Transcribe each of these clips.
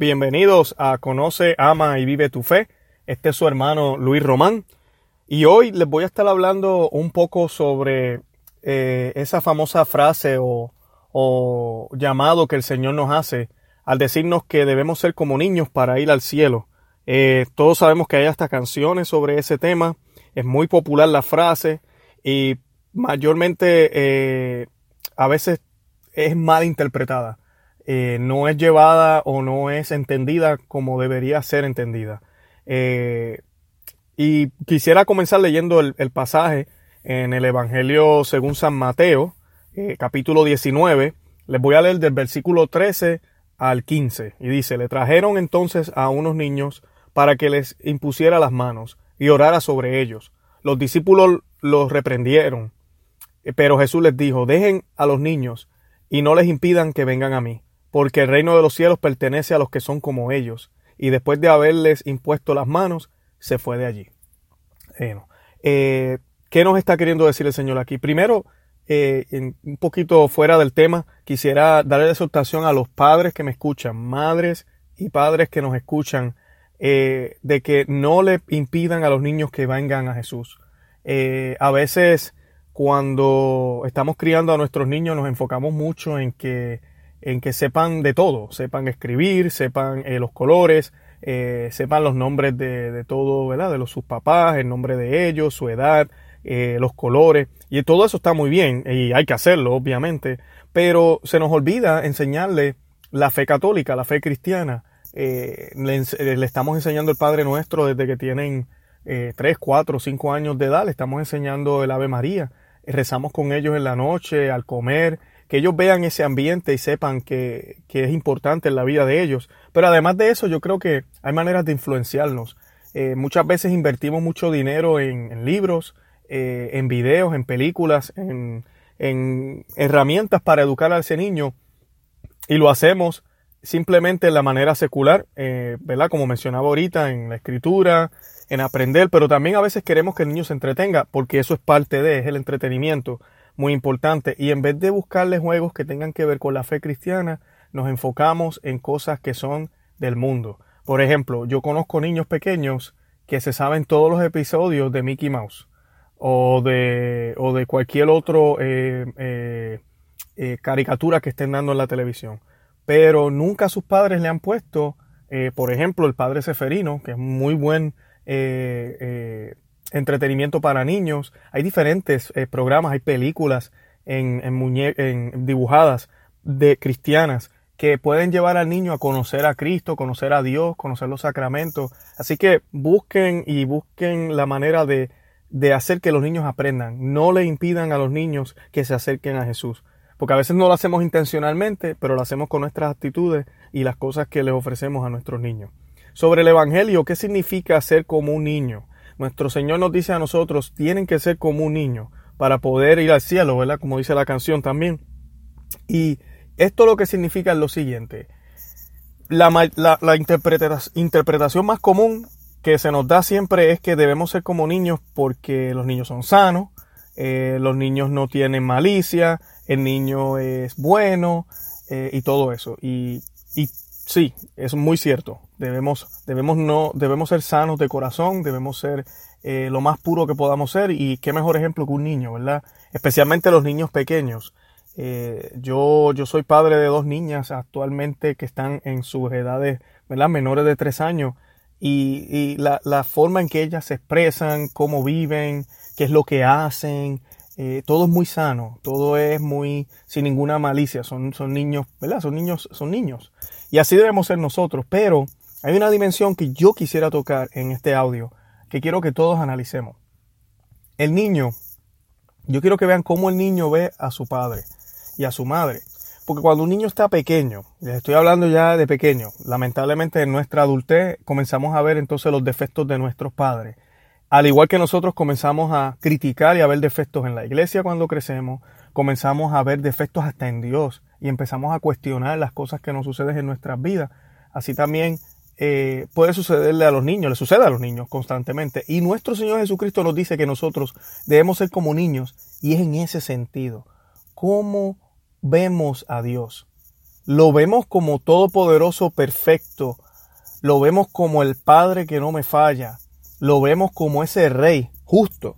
Bienvenidos a Conoce, Ama y Vive tu Fe. Este es su hermano Luis Román. Y hoy les voy a estar hablando un poco sobre eh, esa famosa frase o, llamado que el Señor nos hace al decirnos que debemos ser como niños para ir al cielo. Eh, todos sabemos que hay hasta canciones sobre ese tema. Es muy popular la frase y mayormente eh, a veces es mal interpretada. Eh, no es llevada o no es entendida como debería ser entendida. y quisiera comenzar leyendo el, pasaje en el Evangelio según San Mateo, capítulo 19. Les voy a leer del versículo 13 al 15. Y dice, le trajeron entonces a unos niños para que les impusiera las manos y orara sobre ellos. Los discípulos los reprendieron, pero Jesús les dijo, dejen a los niños y no les impidan que vengan a mí, porque el reino de los cielos pertenece a los que son como ellos. Y después de haberles impuesto las manos, se fue de allí. Bueno, eh, ¿Qué nos está queriendo decir el Señor aquí? Primero, eh, un poquito fuera del tema, quisiera darle la exhortación a los padres que me escuchan, madres y padres que nos escuchan, eh, de que no le impidan a los niños que vengan a Jesús. Eh, a veces cuando estamos criando a nuestros niños nos enfocamos mucho en que, en que sepan de todo, sepan escribir, sepan eh, los colores, sepan los nombres de, todo, ¿verdad? De los, sus papás, el nombre de ellos, su edad, los colores, y todo eso está muy bien, y hay que hacerlo, obviamente, pero se nos olvida enseñarle la fe católica, la fe cristiana, eh, eh, le, estamos enseñando el Padre Nuestro desde que tienen eh, 3, 4, 5 años de edad, le estamos enseñando el Ave María, rezamos con ellos en la noche, al comer, que ellos vean ese ambiente y sepan que, que, es importante en la vida de ellos. Pero además de eso, yo creo que hay maneras de influenciarnos. Eh, muchas veces invertimos mucho dinero en, libros, eh, en videos, en películas, en, en herramientas para educar a ese niño y lo hacemos simplemente en la manera secular, eh, ¿verdad? Como mencionaba ahorita, en la escritura, en aprender, pero también a veces queremos que el niño se entretenga, porque eso es parte de, es el entretenimiento, muy importante. Y en vez de buscarle juegos que tengan que ver con la fe cristiana, nos enfocamos en cosas que son del mundo. Por ejemplo, yo conozco niños pequeños que se saben todos los episodios de Mickey Mouse o de, o de cualquier otro eh, eh, eh caricatura que estén dando en la televisión pero nunca sus padres le han puesto, por ejemplo, el Padre Seferino, que es muy buen entretenimiento para niños. Hay diferentes programas, hay películas en, en, dibujadas de cristianas que pueden llevar al niño a conocer a Cristo, conocer a Dios, conocer los sacramentos. Así que busquen y busquen la manera de, de hacer que los niños aprendan. No le impidan a los niños que se acerquen a Jesús. Porque a veces no lo hacemos intencionalmente, pero lo hacemos con nuestras actitudes y las cosas que les ofrecemos a nuestros niños. Sobre el Evangelio, ¿qué significa ser como un niño? Nuestro Señor nos dice a nosotros, tienen que ser como un niño para poder ir al cielo, ¿verdad? Como dice la canción también. Y esto lo que significa es lo siguiente. La, interpretación más común que se nos da siempre es que debemos ser como niños porque los niños son sanos, eh, los niños no tienen malicia, el niño es bueno eh, y todo eso. Y, sí, es muy cierto. Debemos, debemos, no, debemos ser sanos de corazón, debemos ser eh, lo más puro que podamos ser y qué mejor ejemplo que un niño, ¿verdad? Especialmente los niños pequeños. Eh, yo, yo soy padre de dos niñas actualmente que están en sus edades, ¿verdad? Menores de tres años. Y, y la, la forma en que ellas se expresan, cómo viven, qué es lo que hacen, eh, todo es muy sano, todo es muy sin ninguna malicia, son, son niños, ¿verdad? Son niños, son niños. Y así debemos ser nosotros, pero hay una dimensión que yo quisiera tocar en este audio, que quiero que todos analicemos. El niño, yo quiero que vean cómo el niño ve a su padre y a su madre. Porque cuando un niño está pequeño, les estoy hablando ya de pequeño, lamentablemente en nuestra adultez comenzamos a ver entonces los defectos de nuestros padres al igual que nosotros comenzamos a criticar y a ver defectos en la iglesia cuando crecemos, comenzamos a ver defectos hasta en Dios y empezamos a cuestionar las cosas que nos suceden en nuestras vidas. Así también eh, puede sucederle a los niños, le sucede a los niños constantemente. Y nuestro Señor Jesucristo nos dice que nosotros debemos ser como niños y es en ese sentido. ¿Cómo vemos a Dios? lo vemos como todopoderoso perfecto, lo vemos como el Padre que no me falla, lo vemos como ese Rey justo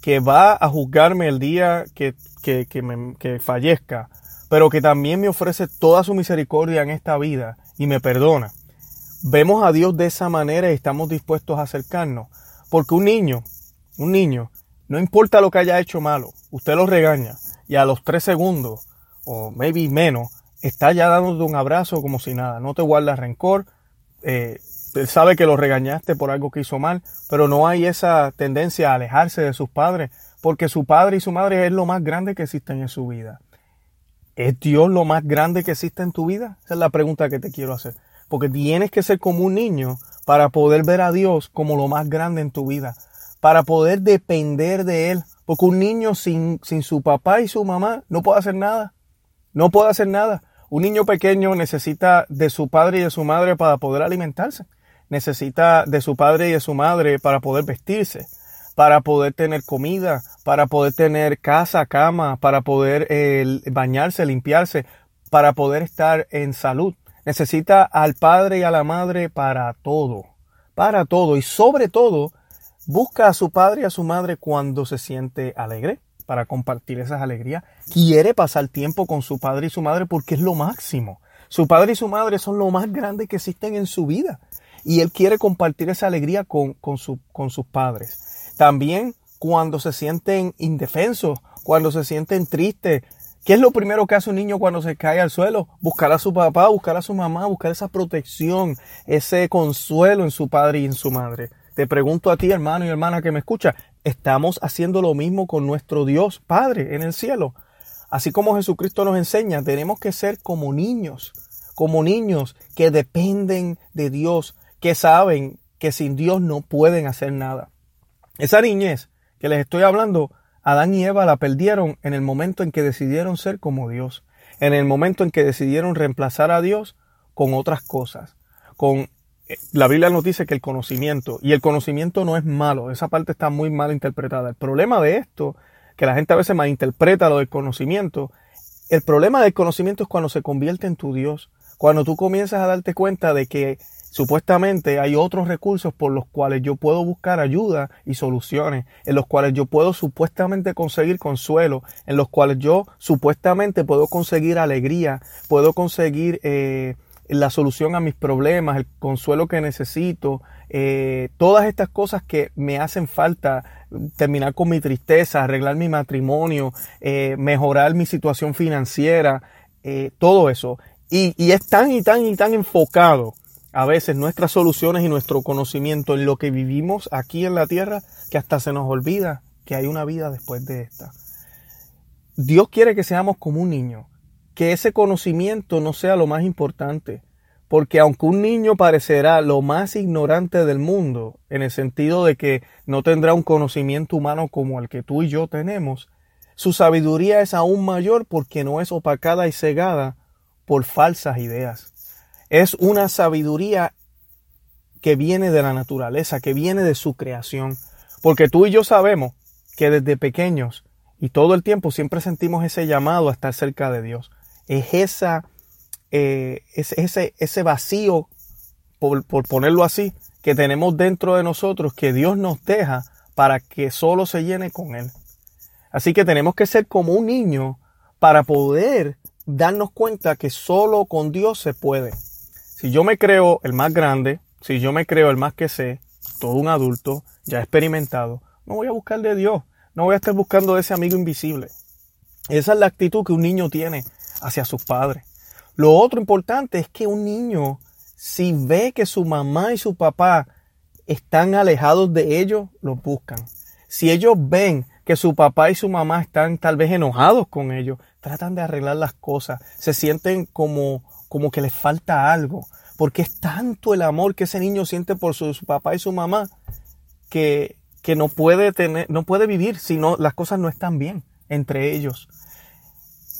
que va a juzgarme el día que, que, que fallezca, pero que también me ofrece toda su misericordia en esta vida y me perdona. Vemos a Dios de esa manera y estamos dispuestos a acercarnos. Porque un niño, un niño, no importa lo que haya hecho malo, usted lo regaña y a los tres segundos, o maybe menos, está ya dándote un abrazo como si nada. No te guarda rencor. Eh, él sabe que lo regañaste por algo que hizo mal, pero no hay esa tendencia a alejarse de sus padres, porque su padre y su madre es lo más grande que existen en su vida. ¿Es Dios lo más grande que existe en tu vida? Esa es la pregunta que te quiero hacer. Porque tienes que ser como un niño para poder ver a Dios como lo más grande en tu vida. Para poder depender de Él. Porque un niño sin, sin su papá y su mamá no puede hacer nada. No puede hacer nada. Un niño pequeño necesita de su padre y de su madre para poder alimentarse. Necesita de su padre y de su madre para poder vestirse para poder tener comida, para poder tener casa, cama, para poder eh, bañarse, limpiarse, para poder estar en salud. Necesita al padre y a la madre para todo, para todo y sobre todo busca a su padre y a su madre cuando se siente alegre para compartir esas alegrías. Quiere pasar tiempo con su padre y su madre porque es lo máximo. Su padre y su madre son lo más grande que existen en su vida. Y él quiere compartir esa alegría con, con, con sus padres. También cuando se sienten indefensos, cuando se sienten tristes. ¿Qué es lo primero que hace un niño cuando se cae al suelo? Buscar a su papá, buscar a su mamá, buscar esa protección, ese consuelo en su padre y en su madre. Te pregunto a ti, hermano y hermana que me escucha, ¿estamos haciendo lo mismo con nuestro Dios Padre en el cielo? Así como Jesucristo nos enseña, tenemos que ser como niños, como niños que dependen de Dios, que saben que sin Dios no pueden hacer nada. Esa niñez que les estoy hablando, Adán y Eva la perdieron en el momento en que decidieron ser como Dios, en el momento en que decidieron reemplazar a Dios con otras cosas, con eh, la Biblia nos dice que el conocimiento, y el conocimiento no es malo, esa parte está muy mal interpretada. El problema de esto, que la gente a veces malinterpreta lo del conocimiento, el problema del conocimiento es cuando se convierte en tu Dios, cuando tú comienzas a darte cuenta de que Supuestamente hay otros recursos por los cuales yo puedo buscar ayuda y soluciones, en los cuales yo puedo supuestamente conseguir consuelo, en los cuales yo supuestamente puedo conseguir alegría, puedo conseguir eh, la solución a mis problemas, el consuelo que necesito, eh, todas estas cosas que me hacen falta, terminar con mi tristeza, arreglar mi matrimonio, eh, mejorar mi situación financiera, todo eso. Y, y es tan y tan y tan enfocado a veces nuestras soluciones y nuestro conocimiento en lo que vivimos aquí en la tierra que hasta se nos olvida que hay una vida después de esta. Dios quiere que seamos como un niño, que ese conocimiento no sea lo más importante, porque aunque un niño parecerá lo más ignorante del mundo, en el sentido de que no tendrá un conocimiento humano como el que tú y yo tenemos, su sabiduría es aún mayor porque no es opacada y cegada por falsas ideas. Es una sabiduría que viene de la naturaleza, que viene de su creación. Porque tú y yo sabemos que desde pequeños y todo el tiempo siempre sentimos ese llamado a estar cerca de Dios. Es esa, eh, ese, ese vacío, por, por ponerlo así, que tenemos dentro de nosotros que Dios nos deja para que solo se llene con Él. Así que tenemos que ser como un niño para poder darnos cuenta que solo con Dios se puede. Si yo me creo el más grande, si yo me creo el más que sé, todo un adulto, ya experimentado, no voy a buscar de Dios, no voy a estar buscando de ese amigo invisible. Esa es la actitud que un niño tiene hacia sus padres. Lo otro importante es que un niño, si ve que su mamá y su papá están alejados de ellos, los buscan. Si ellos ven que su papá y su mamá están tal vez enojados con ellos, tratan de arreglar las cosas, se sienten como como que le falta algo, porque es tanto el amor que ese niño siente por su, papá y su mamá que, que, no puede tener, no puede vivir si no, las cosas no están bien entre ellos.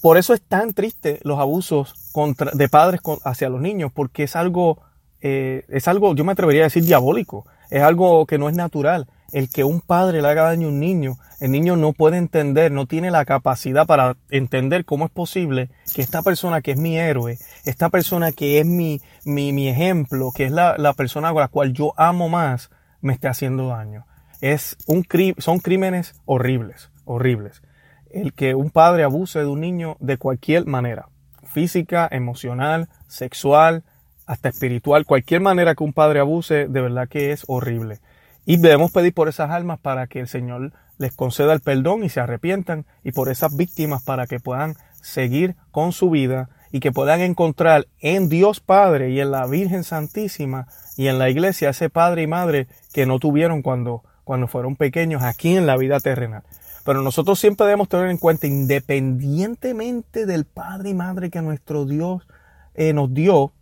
Por eso es tan triste los abusos de padres hacia los niños, porque es algo, eh, es algo, yo me atrevería a decir diabólico. Es algo que no es natural. El que un padre le haga daño a un niño, el niño no puede entender, no tiene la capacidad para entender cómo es posible que esta persona que es mi héroe, esta persona que es mi, mi, mi ejemplo, que es la, la persona a la cual yo amo más, me esté haciendo daño. Es un, son crímenes horribles, horribles. El que un padre abuse de un niño de cualquier manera, física, emocional, sexual, hasta espiritual, cualquier manera que un padre abuse, de verdad que es horrible. Y debemos pedir por esas almas para que el Señor les conceda el perdón y se arrepientan, y por esas víctimas para que puedan seguir con su vida y que puedan encontrar en Dios Padre y en la Virgen Santísima y en la iglesia ese padre y madre que no tuvieron cuando, cuando fueron pequeños aquí en la vida terrenal. Pero nosotros siempre debemos tener en cuenta, independientemente del padre y madre que nuestro Dios eh, nos dio,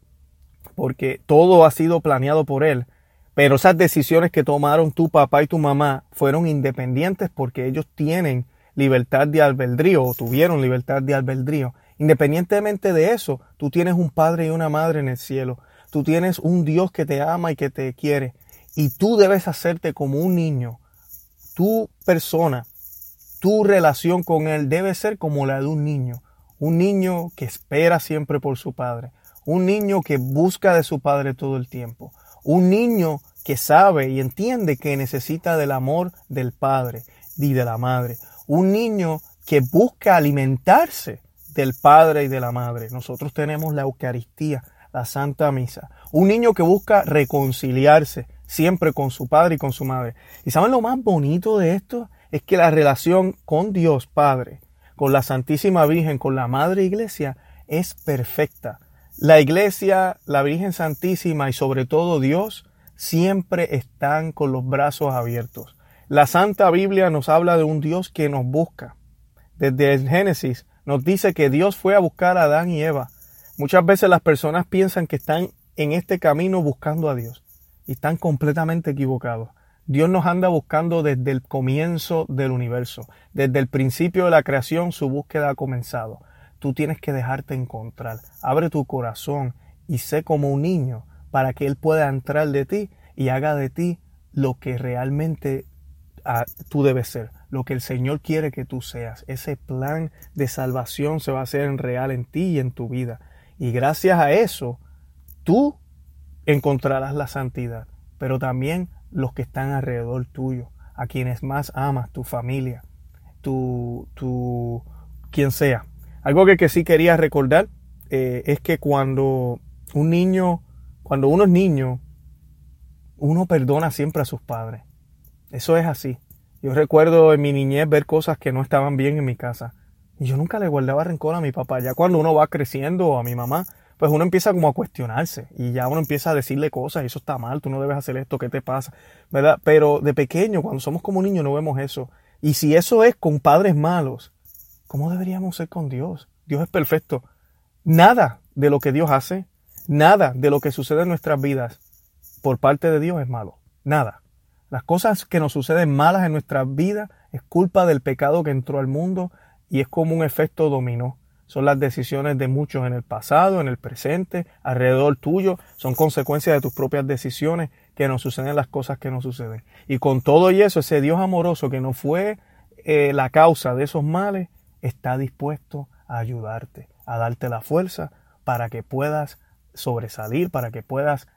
porque todo ha sido planeado por Él. Pero esas decisiones que tomaron tu papá y tu mamá fueron independientes porque ellos tienen libertad de albedrío o tuvieron libertad de albedrío. Independientemente de eso, tú tienes un padre y una madre en el cielo. Tú tienes un Dios que te ama y que te quiere. Y tú debes hacerte como un niño. Tu persona, tu relación con Él debe ser como la de un niño. Un niño que espera siempre por su padre un niño que busca de su padre todo el tiempo, un niño que sabe y entiende que necesita del amor del padre y de la madre, un niño que busca alimentarse del padre y de la madre. Nosotros tenemos la Eucaristía, la Santa Misa, un niño que busca reconciliarse siempre con su padre y con su madre. ¿Y saben lo más bonito de esto? Es que la relación con Dios Padre, con la Santísima Virgen, con la Madre Iglesia, es perfecta. La iglesia, la Virgen Santísima y sobre todo Dios siempre están con los brazos abiertos. La Santa Biblia nos habla de un Dios que nos busca. Desde el Génesis nos dice que Dios fue a buscar a Adán y Eva. Muchas veces las personas piensan que están en este camino buscando a Dios y están completamente equivocados. Dios nos anda buscando desde el comienzo del universo. Desde el principio de la creación su búsqueda ha comenzado tú tienes que dejarte encontrar. Abre tu corazón y sé como un niño para que Él pueda entrar de ti y haga de ti lo que realmente ah, tú debes ser, lo que el Señor quiere que tú seas. Ese plan de salvación se va a hacer en real en ti y en tu vida. Y gracias a eso, tú encontrarás la santidad, pero también los que están alrededor tuyo, a quienes más amas, tu familia, tu, tu, quien sea. Algo que, sí quería recordar eh, es que cuando un niño, cuando uno es niño, uno perdona siempre a sus padres. Eso es así. Yo recuerdo en mi niñez ver cosas que no estaban bien en mi casa. Y yo nunca le guardaba rencor a mi papá. Ya cuando uno va creciendo o a mi mamá, pues uno empieza como a cuestionarse y ya uno empieza a decirle cosas, eso está mal, tú no debes hacer esto, ¿qué te pasa? ¿Verdad? Pero de pequeño, cuando somos como niños, no vemos eso. Y si eso es con padres malos, ¿cómo deberíamos ser con Dios? Dios es perfecto. Nada de lo que Dios hace, nada de lo que sucede en nuestras vidas por parte de Dios es malo. Nada. Las cosas que nos suceden malas en nuestras vidas es culpa del pecado que entró al mundo y es como un efecto dominó. Son las decisiones de muchos en el pasado, en el presente, alrededor tuyo. Son consecuencias de tus propias decisiones que nos suceden las cosas que nos suceden. Y con todo y eso, ese Dios amoroso que no fue eh, la causa de esos males, está dispuesto a ayudarte, a darte la fuerza para que puedas sobresalir, para que puedas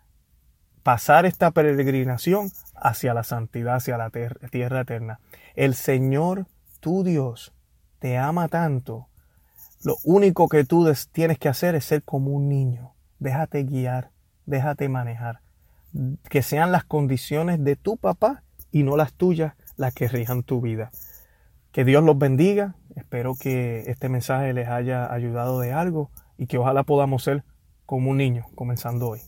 pasar esta peregrinación hacia la santidad, hacia la tierra eterna. El Señor, tu Dios, te ama tanto. Lo único que tú tienes que hacer es ser como un niño. Déjate guiar, déjate manejar. Que sean las condiciones de tu papá y no las tuyas las que rijan tu vida. Que Dios los bendiga. Espero que este mensaje les haya ayudado de algo y que ojalá podamos ser como un niño comenzando hoy.